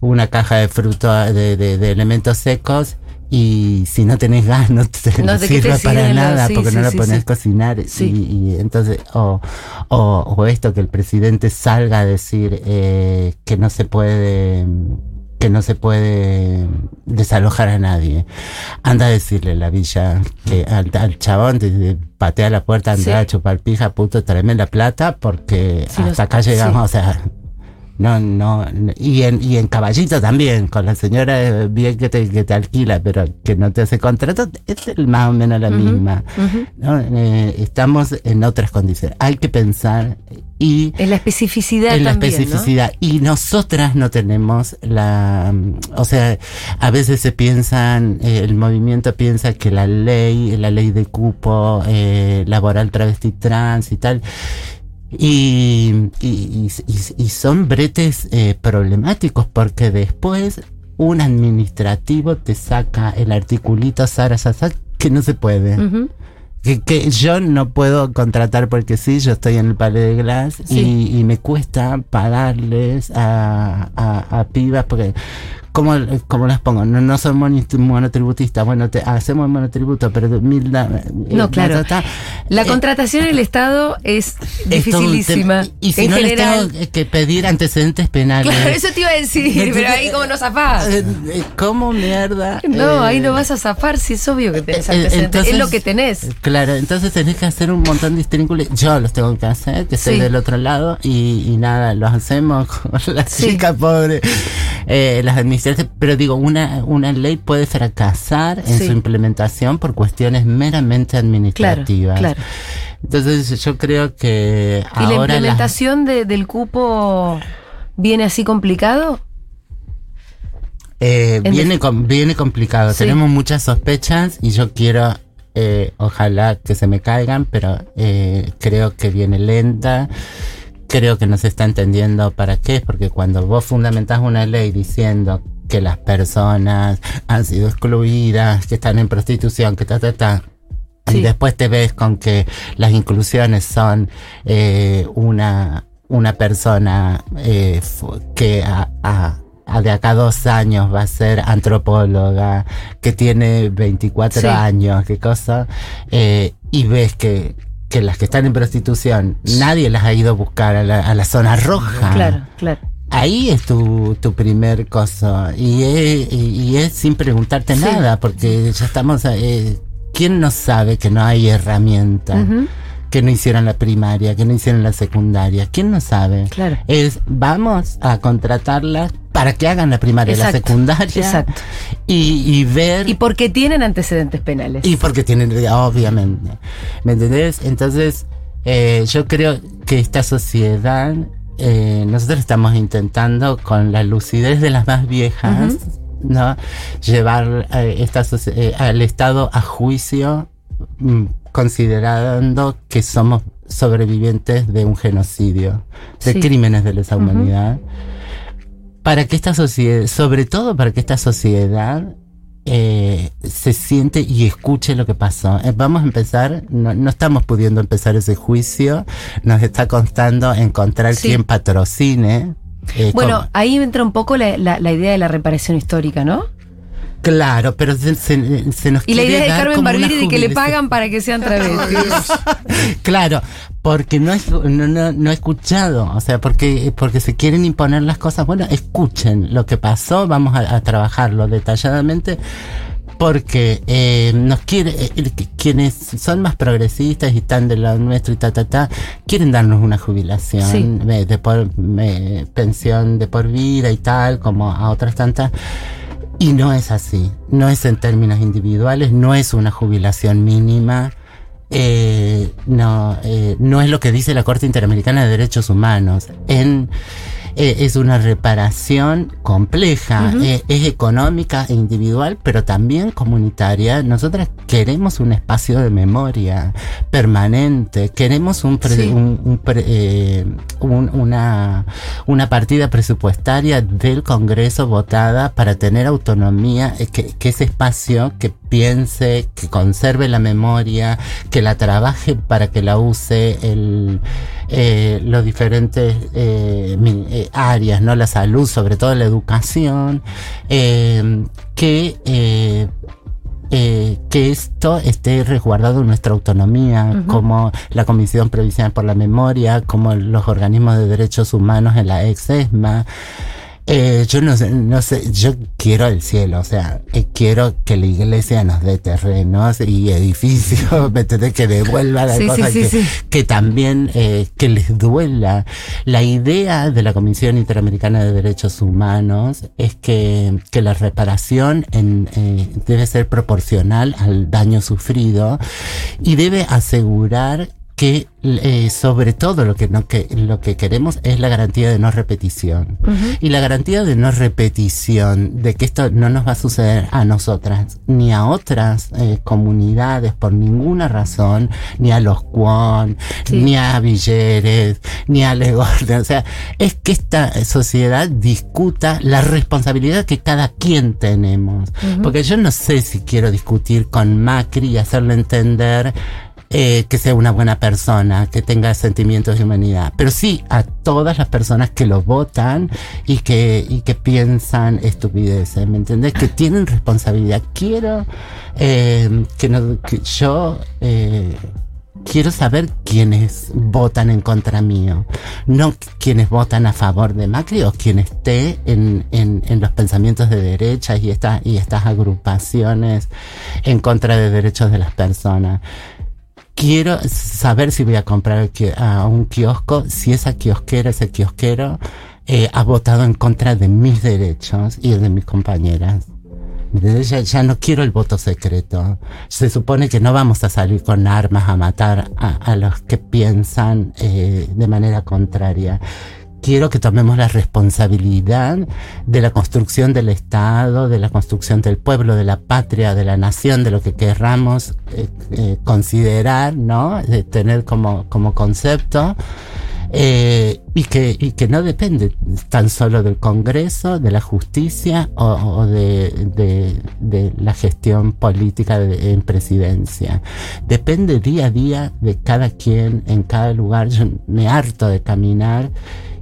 [SPEAKER 2] una caja de frutos, de, de, de elementos secos y si no tenés gas no te,
[SPEAKER 1] No,
[SPEAKER 2] sirve para nada
[SPEAKER 1] sí,
[SPEAKER 2] porque
[SPEAKER 1] sí,
[SPEAKER 2] no lo
[SPEAKER 1] sí,
[SPEAKER 2] pones a cocinar
[SPEAKER 1] Sí.
[SPEAKER 2] y, y entonces o, o, o esto que el presidente salga a decir eh, que no se puede que no se puede desalojar a nadie. Anda a decirle la villa que al, al chabón te patea la puerta, anda
[SPEAKER 1] Sí.
[SPEAKER 2] a chupar pija, puto, tráeme la plata porque
[SPEAKER 1] Sí,
[SPEAKER 2] hasta acá llegamos,
[SPEAKER 1] sí.
[SPEAKER 2] o sea, no, no, y en, y en caballito también, con la señora eh, bien que te, que te alquila, pero que no te hace contrato, es el- más o menos la misma. ¿no? Eh, estamos en otras condiciones. Hay que pensar y
[SPEAKER 1] En la especificidad
[SPEAKER 2] en la especificidad. Y nosotras no tenemos la, mm, o sea, a veces se piensan, eh, el movimiento piensa que la ley, la ley de cupo, eh, laboral travesti trans y tal, y, y, y- y- son bretes eh, problemáticos porque después un administrativo te saca el articulito Sara Sasa que no se puede. Que, que yo no puedo contratar porque sí, yo estoy en el Palais de Glass
[SPEAKER 1] Sí.
[SPEAKER 2] y, y me cuesta pagarles a, a, a pibas porque, ¿cómo, cómo las pongo? No, no son monotributistas, bueno, te, hacemos monotributo, pero mil... da-
[SPEAKER 1] No,
[SPEAKER 2] eh,
[SPEAKER 1] claro.
[SPEAKER 2] ta, ta, ta.
[SPEAKER 1] La
[SPEAKER 2] Eh,
[SPEAKER 1] contratación en el Estado es dificilísima.
[SPEAKER 2] Y si
[SPEAKER 1] en
[SPEAKER 2] no
[SPEAKER 1] general.
[SPEAKER 2] les tengo que pedir antecedentes penales.
[SPEAKER 1] Claro, eso te iba a decir,
[SPEAKER 2] Entonces,
[SPEAKER 1] pero ahí cómo no zafás.
[SPEAKER 2] eh, ¿Cómo mierda?
[SPEAKER 1] No, ahí no vas a zafar, si es obvio que tenés antecedentes.
[SPEAKER 2] entonces-
[SPEAKER 1] es lo que tenés.
[SPEAKER 2] Claro, entonces tenés que hacer un montón de estrínculos. Yo los tengo que hacer, que
[SPEAKER 1] Sí.
[SPEAKER 2] del otro lado, y, y nada, los hacemos con la
[SPEAKER 1] Sí.
[SPEAKER 2] chica pobre, eh, las administraciones. Pero digo, una, una ley puede fracasar en
[SPEAKER 1] Sí.
[SPEAKER 2] su implementación por cuestiones meramente administrativas.
[SPEAKER 1] claro.
[SPEAKER 2] Entonces yo creo que
[SPEAKER 1] ¿Y la
[SPEAKER 2] las-
[SPEAKER 1] implementación de- del cupo viene así complicado?
[SPEAKER 2] Eh,
[SPEAKER 1] En
[SPEAKER 2] viene, com- viene complicado.
[SPEAKER 1] Sí.
[SPEAKER 2] Tenemos muchas sospechas y yo quiero, eh, ojalá que se me caigan, pero eh, creo que viene lenta. Creo que no se está entendiendo para qué, porque cuando vos fundamentás una ley diciendo que las personas han sido excluidas, que están en prostitución, que ta, ta, ta,
[SPEAKER 1] Sí.
[SPEAKER 2] y después te ves con que las inclusiones son eh, una, una persona eh, que a, a- a de acá a dos años va a ser antropóloga, que tiene 24
[SPEAKER 1] Sí.
[SPEAKER 2] años, qué cosa, eh, y ves que, que las que están en prostitución, nadie las ha ido a buscar a la, a la zona roja.
[SPEAKER 1] Claro, claro.
[SPEAKER 2] Ahí es tu, tu primer cosa. Y es, y, es sin preguntarte
[SPEAKER 1] Sí.
[SPEAKER 2] nada, porque ya estamos. Eh, ¿Quién no sabe que no hay herramienta? Que no hicieron la primaria, que no hicieron la secundaria. ¿Quién no sabe?
[SPEAKER 1] Claro.
[SPEAKER 2] Es vamos a contratarlas para que hagan la primaria y la secundaria.
[SPEAKER 1] exacto.
[SPEAKER 2] Y, y ver.
[SPEAKER 1] Y porque tienen antecedentes penales.
[SPEAKER 2] Y porque tienen, obviamente. ¿Me entendés? Entonces, eh, yo creo que esta sociedad, eh, nosotros estamos intentando con la lucidez de las más viejas, ¿no? Llevar eh, esta eh, al Estado a juicio, mm, considerando que somos sobrevivientes de un genocidio, de
[SPEAKER 1] Sí.
[SPEAKER 2] crímenes de lesa humanidad para que esta sociedad, sobre todo para que esta sociedad eh, se siente y escuche lo que pasó. Eh, vamos a empezar, no, no estamos pudiendo empezar ese juicio, nos está costando encontrar
[SPEAKER 1] Sí.
[SPEAKER 2] quien patrocine. eh,
[SPEAKER 1] Bueno, ahí entra un poco la, la- la idea de la reparación histórica, ¿no?
[SPEAKER 2] Claro, pero se, se- se nos
[SPEAKER 1] Y la idea de Carmen Barbieri de que le pagan para que sean travestis.
[SPEAKER 2] Claro, porque no, es- no, no, no he escuchado, o sea, porque, porque se quieren imponer las cosas. Bueno, escuchen lo que pasó, vamos a, a trabajarlo detalladamente, porque eh, nos quiere, eh, quienes son más progresistas y están de lado nuestro y ta, ta, ta, quieren darnos una jubilación,
[SPEAKER 1] Sí.
[SPEAKER 2] eh, de por, eh, pensión de por vida y tal, como a otras tantas. Y no es así, no es en términos individuales, no es una jubilación mínima, eh, no, eh, no es lo que dice la Corte Interamericana de Derechos Humanos. En, eh, es una reparación compleja, eh, es económica e individual, pero también comunitaria. Nosotras queremos un espacio de memoria permanente, queremos un,
[SPEAKER 1] Sí.
[SPEAKER 2] un- un pre- eh, un- una, una partida presupuestaria del Congreso votada para tener autonomía, que, que ese espacio que piense, que conserve la memoria, que la trabaje para que la use el, eh, los diferentes eh, mi- eh, áreas, ¿no? La salud, sobre todo la educación, eh, que eh, eh, que esto esté resguardado en nuestra autonomía, como la Comisión Provincial por la Memoria, como los organismos de derechos humanos en la ex-ESMA. Eh, yo no sé, no sé, yo quiero el cielo, o sea, eh, quiero que la iglesia nos dé terrenos y edificios, ¿me entendés? Que devuelva la
[SPEAKER 1] Sí, sí,
[SPEAKER 2] cosa
[SPEAKER 1] sí,
[SPEAKER 2] que, también eh, que les duela. La idea de la Comisión Interamericana de Derechos Humanos es que, que la reparación en, eh, debe ser proporcional al daño sufrido y debe asegurar que eh, sobre todo lo que, no, que lo que queremos es la garantía de no repetición. Y la garantía de no repetición, de que esto no nos va a suceder a nosotras, ni a otras eh, comunidades por ninguna razón, ni a los Kwon,
[SPEAKER 1] Sí.
[SPEAKER 2] ni a Villeres, ni a Legorde. O sea, es que esta sociedad discuta la responsabilidad que cada quien tenemos. Porque yo no sé si quiero discutir con Macri y hacerle entender eh, que sea una buena persona, que tenga sentimientos de humanidad, pero sí a todas las personas que lo votan y que, y que piensan estupideces, ¿me entendés? Que tienen responsabilidad. Quiero eh, que, no, que yo... eh, Quiero saber quiénes votan en contra mío, no quienes votan a favor de Macri o quien esté en, en, en los pensamientos de derecha y, esta, y estas agrupaciones en contra de derechos de las personas. Quiero saber si voy a comprar a un kiosco, si esa kiosquera, ese kiosquero, eh, ha votado en contra de mis derechos y de mis compañeras. Ya, ya no quiero el voto secreto. Se supone que no vamos a salir con armas a matar a, a los que piensan eh, de manera contraria. Quiero que tomemos la responsabilidad de la construcción del Estado, de la construcción del pueblo, de la patria, de la nación, de lo que querramos eh, eh, considerar, ¿no? Tener como, como concepto. Eh, y, que, y que no depende tan solo del Congreso, de la justicia o, o de, de- de la gestión política de- en presidencia. Depende día a día de cada quien en cada lugar. Yo me harto de caminar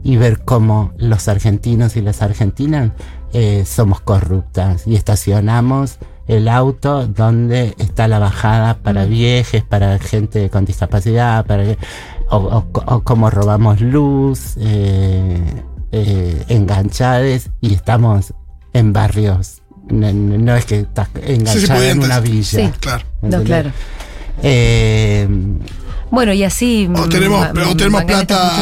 [SPEAKER 2] y ver cómo los argentinos y las argentinas eh, somos corruptas y estacionamos el auto donde está la bajada para viejes, para gente con discapacidad, para o, o- o cómo robamos luz, eh, eh, enganchades y estamos en barrios. No, no- no es que estás enganchado en una villa.
[SPEAKER 1] Sí.
[SPEAKER 3] Claro.
[SPEAKER 1] Claro.
[SPEAKER 2] Eh,
[SPEAKER 1] Bueno, y así.
[SPEAKER 3] O tenemos, o plata.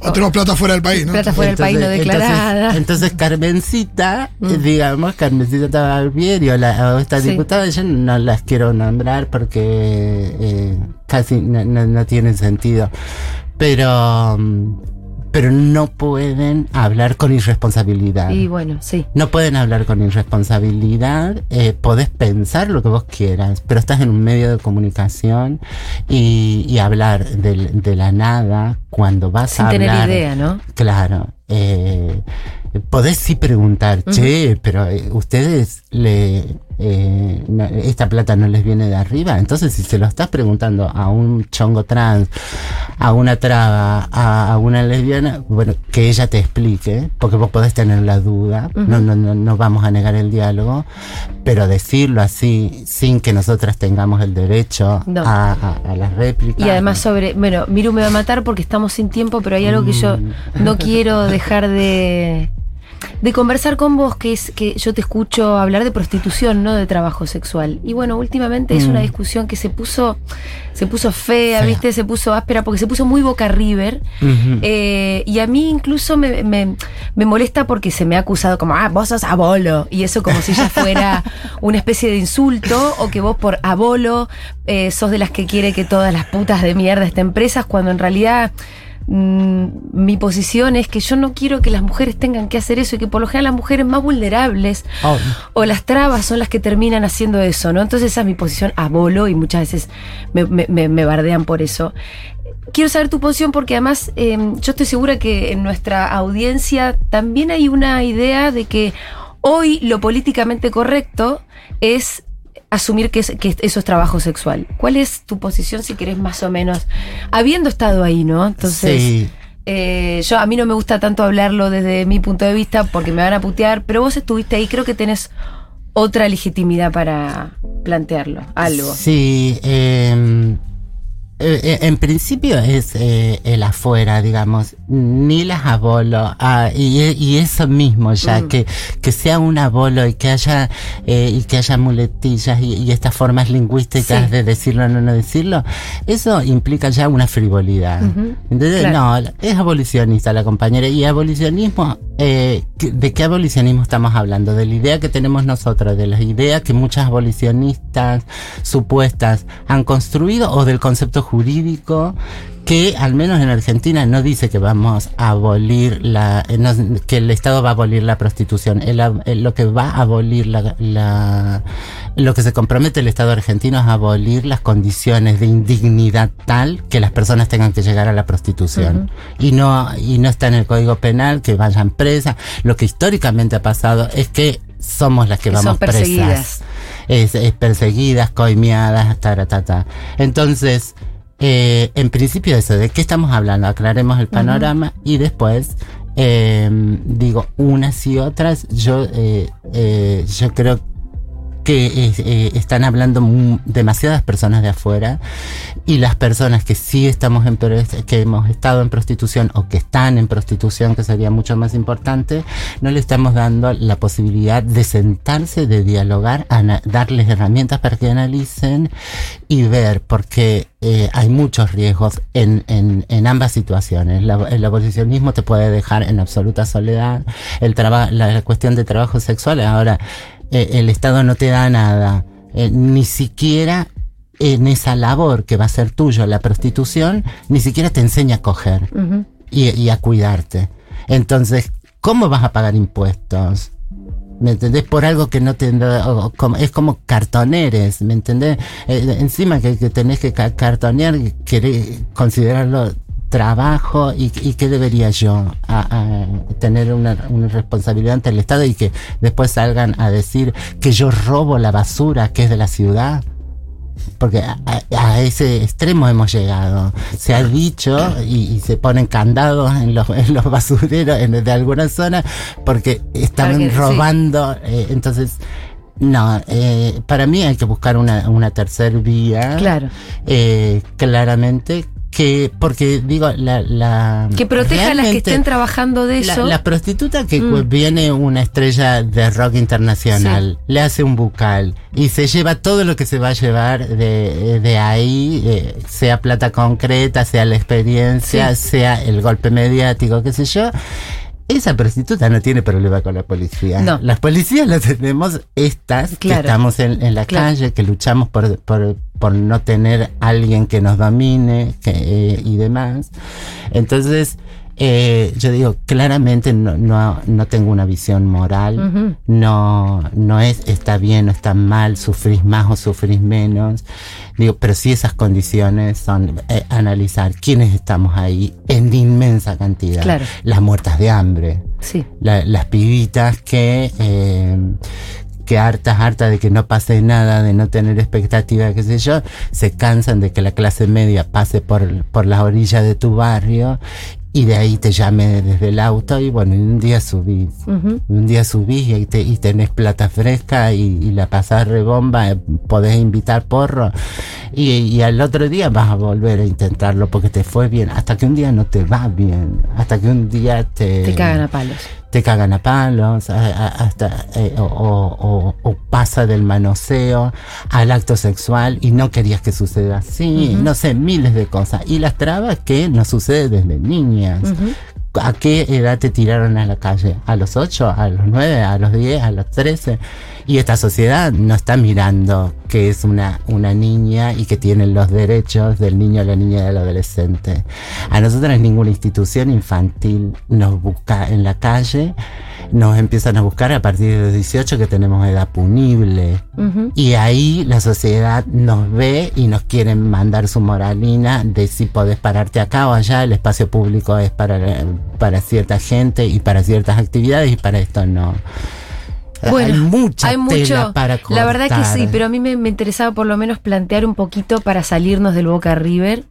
[SPEAKER 3] O tenemos plata fuera del país, ¿no?
[SPEAKER 1] Plata fuera del país no
[SPEAKER 2] entonces-
[SPEAKER 1] declarada.
[SPEAKER 2] Entonces, entonces Carmencita,
[SPEAKER 1] Mm.
[SPEAKER 2] eh, digamos, Carmencita Barbieri o, la, o esta
[SPEAKER 1] Sí.
[SPEAKER 2] diputada, yo no las quiero nombrar porque eh, casi no, no- no tienen sentido. Pero, mm, pero no pueden hablar con irresponsabilidad.
[SPEAKER 1] Y bueno, sí.
[SPEAKER 2] No pueden hablar con irresponsabilidad, eh, podés pensar lo que vos quieras, pero estás en un medio de comunicación y, y hablar del- de, la nada cuando vas
[SPEAKER 1] Sin
[SPEAKER 2] a
[SPEAKER 1] tener
[SPEAKER 2] hablar.
[SPEAKER 1] idea, ¿no?
[SPEAKER 2] Claro. Eh, podés sí preguntar, che, pero eh, ustedes le eh, esta plata no les viene de arriba. Entonces, si se lo estás preguntando a un chongo trans, a una traba, a, a una lesbiana, bueno, que ella te explique, porque vos podés tener la duda, no, no, no, no vamos a negar el diálogo, pero decirlo así, sin que nosotras tengamos el derecho
[SPEAKER 1] No.
[SPEAKER 2] a, a, a las réplicas.
[SPEAKER 1] Y además sobre, bueno, Miru me va a matar porque estamos sin tiempo, pero hay algo que yo
[SPEAKER 2] Mm.
[SPEAKER 1] no quiero dejar de, de conversar con vos, que es que yo te escucho hablar de prostitución, no de trabajo sexual. Y bueno, últimamente es
[SPEAKER 2] Mm.
[SPEAKER 1] una discusión que se puso, se puso fea,
[SPEAKER 2] Fea.
[SPEAKER 1] ¿viste? Se puso áspera porque se puso muy boca river. Eh, y a mí incluso me, me- me molesta porque se me ha acusado como, ah, vos sos abolo. Y eso como si ya fuera una especie de insulto o que vos por abolo eh, sos de las que quiere que todas las putas de mierda estén presas cuando en realidad mm, mi posición es que yo no quiero que las mujeres tengan que hacer eso y que por lo general las mujeres más vulnerables
[SPEAKER 2] Oh,
[SPEAKER 1] o las trabas son las que terminan haciendo eso, ¿no? Entonces esa es mi posición a bolo y muchas veces me, me- me- me bardean por eso. Quiero saber tu posición porque además eh, yo estoy segura que en nuestra audiencia también hay una idea de que hoy lo políticamente correcto es asumir que, es- que eso es trabajo sexual. ¿Cuál es tu posición si querés más o menos? Habiendo estado ahí, ¿no? Entonces...
[SPEAKER 2] sí.
[SPEAKER 1] Eh, yo a mí no me gusta tanto hablarlo desde mi punto de vista porque me van a putear, pero vos estuviste ahí, creo que tenés otra legitimidad para plantearlo, algo.
[SPEAKER 2] Sí, eh, eh, en principio es eh, el afuera, digamos, ni las abolo, ah, y, y eso mismo ya,
[SPEAKER 1] Mm.
[SPEAKER 2] que, que sea un abolo y que haya, eh, y que haya muletillas y, y estas formas lingüísticas
[SPEAKER 1] Sí.
[SPEAKER 2] de decirlo o no, no decirlo, eso implica ya una frivolidad. Entonces,
[SPEAKER 1] claro.
[SPEAKER 2] no, es abolicionista la compañera. Y abolicionismo, eh, ¿qué- ¿de qué abolicionismo estamos hablando? De la idea que tenemos nosotros, de las ideas que muchas abolicionistas supuestas han construido o del concepto jurídico que al menos en Argentina no dice que vamos a abolir la, eh, no- que el Estado va a abolir la prostitución. El el- lo que va a abolir la, la- lo que se compromete el Estado argentino es abolir las condiciones de indignidad tal que las personas tengan que llegar a la prostitución. Y no, y no está en el Código Penal que vayan presas. Lo que históricamente ha pasado es que somos las que, vamos
[SPEAKER 1] perseguidas.
[SPEAKER 2] presas. Es, es perseguidas, coimeadas, taratata. Entonces, eh, en principio eso, ¿de qué estamos hablando? Aclaremos el panorama y después eh, digo unas y otras. Yo, eh, eh, yo creo que eh, eh, están hablando demasiadas personas de afuera y las personas que sí estamos en que hemos estado en prostitución o que están en prostitución que sería mucho más importante no le estamos dando la posibilidad de sentarse de dialogar ana- darles herramientas para que analicen y ver porque eh, hay muchos riesgos en, en, en ambas situaciones. La- el abolicionismo te puede dejar en absoluta soledad el la cuestión de trabajo sexual. Ahora eh, el Estado no te da nada, eh, ni siquiera en esa labor que va a ser tuyo, la prostitución, ni siquiera te enseña a coger y, y a cuidarte. Entonces, ¿cómo vas a pagar impuestos? ¿Me entendés? Por algo que no te... o- o como- es como cartoneres, ¿me entendés? Eh, encima que, que tenés que ca- cartonear, querés considerarlo trabajo y, y qué debería yo a- a tener una, una responsabilidad ante el Estado y que después salgan a decir que yo robo la basura que es de la ciudad porque a, ese extremo hemos llegado. Se ha dicho y, y se ponen candados en los, en los basureros en- de algunas zonas porque estaban
[SPEAKER 1] sí.
[SPEAKER 2] robando. eh, entonces, no, eh, para mí hay que buscar una, una tercer vía.
[SPEAKER 1] Claro.
[SPEAKER 2] eh, claramente que, porque digo, la... la
[SPEAKER 1] Que proteja a las que estén trabajando de eso.
[SPEAKER 2] la prostituta que
[SPEAKER 1] Mm.
[SPEAKER 2] viene una estrella de rock internacional, le hace un bucal y se lleva todo lo que se va a llevar de, de ahí, eh, sea plata concreta, sea la experiencia,
[SPEAKER 1] Sí.
[SPEAKER 2] sea el golpe mediático, qué sé yo. Esa prostituta no tiene problema con la policía.
[SPEAKER 1] No.
[SPEAKER 2] Las policías las tenemos estas,
[SPEAKER 1] Claro.
[SPEAKER 2] que estamos en, en la
[SPEAKER 1] Claro.
[SPEAKER 2] calle, que luchamos por, por, por no tener alguien que nos domine que, eh, y demás. Entonces, eh, yo digo, claramente no, no, no tengo una visión moral. No, no es está bien o está mal, sufrís más o sufrís menos. Digo, pero sí esas condiciones son eh, analizar quiénes estamos ahí en inmensa cantidad.
[SPEAKER 1] Claro.
[SPEAKER 2] Las muertas de hambre,
[SPEAKER 1] Sí.
[SPEAKER 2] la- las pibitas que, eh, que hartas, hartas de que no pase nada, de no tener expectativa, qué sé yo, se cansan de que la clase media pase por, por la orilla de tu barrio y de ahí te llame desde el auto y bueno, un día subís. Un día subís y, te, y tenés plata fresca y, y la pasás rebomba, eh, podés invitar porro y, y al otro día vas a volver a intentarlo porque te fue bien, hasta que un día no te va bien, hasta que un día te,
[SPEAKER 1] Te cagan a palos.
[SPEAKER 2] Te cagan a palos, a- a- hasta eh, o, o- o- o pasa del manoseo al acto sexual y no querías que suceda así, no sé, miles de cosas. Y las trabas que nos sucede desde niñas. ¿A qué edad te tiraron a la calle? ¿A los 8? ¿A los 9? ¿A los 10? ¿A los 13? Y esta sociedad no está mirando que es una, una niña y que tiene los derechos del niño, la niña y del adolescente. A nosotros ninguna institución infantil nos busca en la calle, nos empiezan a buscar a partir de los 18 que tenemos edad punible. Y ahí la sociedad nos ve y nos quieren mandar su moralina de si podés pararte acá o allá, el espacio público es para, para cierta gente y para ciertas actividades y para esto no.
[SPEAKER 1] Bueno,
[SPEAKER 2] hay mucha
[SPEAKER 1] hay
[SPEAKER 2] tela
[SPEAKER 1] mucho.
[SPEAKER 2] para
[SPEAKER 1] La verdad que
[SPEAKER 2] cortar.
[SPEAKER 1] sí, pero a mí me, me interesaba por lo menos plantear un poquito para salirnos del Boca River,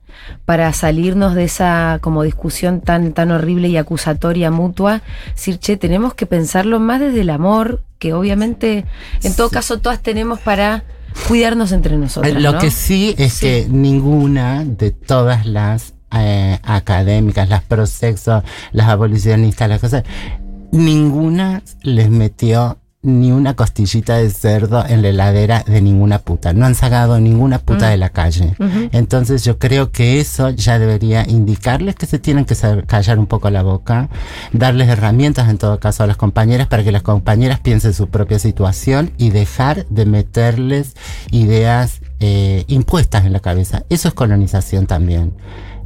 [SPEAKER 1] para salirnos de esa como discusión tan, tan horrible y acusatoria mutua. Decir, che, tenemos que pensarlo más desde el amor, que obviamente en todo caso todas tenemos para cuidarnos entre nosotros.
[SPEAKER 2] Lo
[SPEAKER 1] ¿no?
[SPEAKER 2] que sí es
[SPEAKER 1] Sí.
[SPEAKER 2] que ninguna de todas las eh, académicas, las prosexo, las abolicionistas, las cosas, ninguna les metió ni una costillita de cerdo en la heladera de ninguna puta. No han sacado ninguna puta
[SPEAKER 1] Mm.
[SPEAKER 2] de la calle. Entonces yo creo que eso ya debería indicarles que se tienen que callar un poco la boca, darles herramientas en todo caso a las compañeras para que las compañeras piensen su propia situación y dejar de meterles ideas eh, impuestas en la cabeza. Eso es colonización también.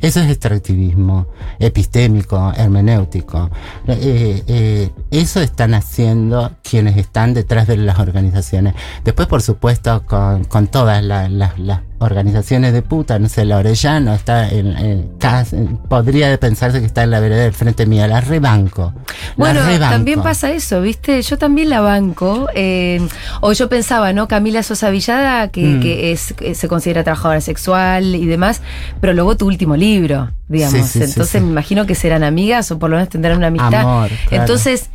[SPEAKER 2] Eso es extractivismo epistémico, hermenéutico. Eh, eh, eso están haciendo quienes están detrás de las organizaciones. Después, por supuesto, con, con todas la- las- las organizaciones de puta, no sé, la Orellano está en, en cas- en- podría pensarse que está en la vereda del frente mío, la rebanco. La
[SPEAKER 1] Bueno,
[SPEAKER 2] rebanco.
[SPEAKER 1] también pasa eso, ¿viste? Yo también la banco. eh, o yo pensaba, ¿no? Camila Sosa Villada, que,
[SPEAKER 2] Mm.
[SPEAKER 1] que es, se considera trabajadora sexual y demás, pero luego tu último libro, digamos.
[SPEAKER 2] Sí, sí, sí,
[SPEAKER 1] Entonces
[SPEAKER 2] sí.
[SPEAKER 1] me imagino que serán amigas o por lo menos tendrán una amistad.
[SPEAKER 2] Amor, claro.
[SPEAKER 1] Entonces.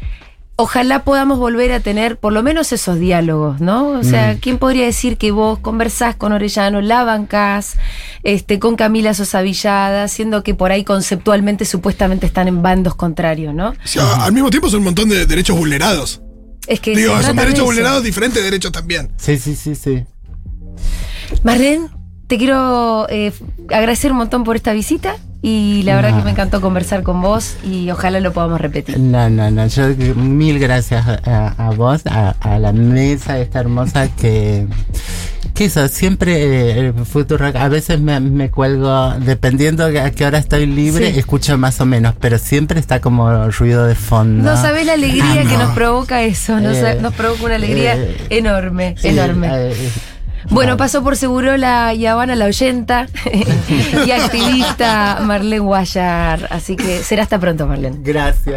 [SPEAKER 1] Ojalá podamos volver a tener por lo menos esos diálogos, ¿no? O sea,
[SPEAKER 2] Mm.
[SPEAKER 1] ¿quién podría decir que vos conversás con Orellano, la bancás, este, con Camila Sosa Villada, siendo que por ahí conceptualmente supuestamente están en bandos contrarios, ¿no?
[SPEAKER 3] Sea, al mismo tiempo son un montón de derechos vulnerados.
[SPEAKER 1] Es que
[SPEAKER 3] Digo, son
[SPEAKER 1] de
[SPEAKER 3] derechos
[SPEAKER 1] eso.
[SPEAKER 3] vulnerados, diferentes derechos también.
[SPEAKER 2] Sí, sí, sí, sí.
[SPEAKER 1] Marlene, te quiero eh, agradecer un montón por esta visita y la verdad que me encantó conversar con vos y ojalá lo podamos repetir.
[SPEAKER 2] No, no, no. Yo mil gracias a, a vos, a, a la mesa esta hermosa que. Que eso, siempre eh, Futuro, a veces me, me cuelgo, dependiendo a qué hora estoy libre,
[SPEAKER 1] Sí.
[SPEAKER 2] escucho más o menos, pero siempre está como ruido de fondo.
[SPEAKER 1] No sabés la alegría
[SPEAKER 2] Ah,
[SPEAKER 1] que
[SPEAKER 2] no.
[SPEAKER 1] nos provoca eso, nos,
[SPEAKER 2] Eh,
[SPEAKER 1] nos provoca una alegría
[SPEAKER 2] eh,
[SPEAKER 1] enorme,
[SPEAKER 2] Sí,
[SPEAKER 1] enorme. Bueno,
[SPEAKER 2] no.
[SPEAKER 1] pasó por seguro la Habana la oyenta y activista Marlene Guayar, así que será hasta pronto Marlene.
[SPEAKER 2] Gracias.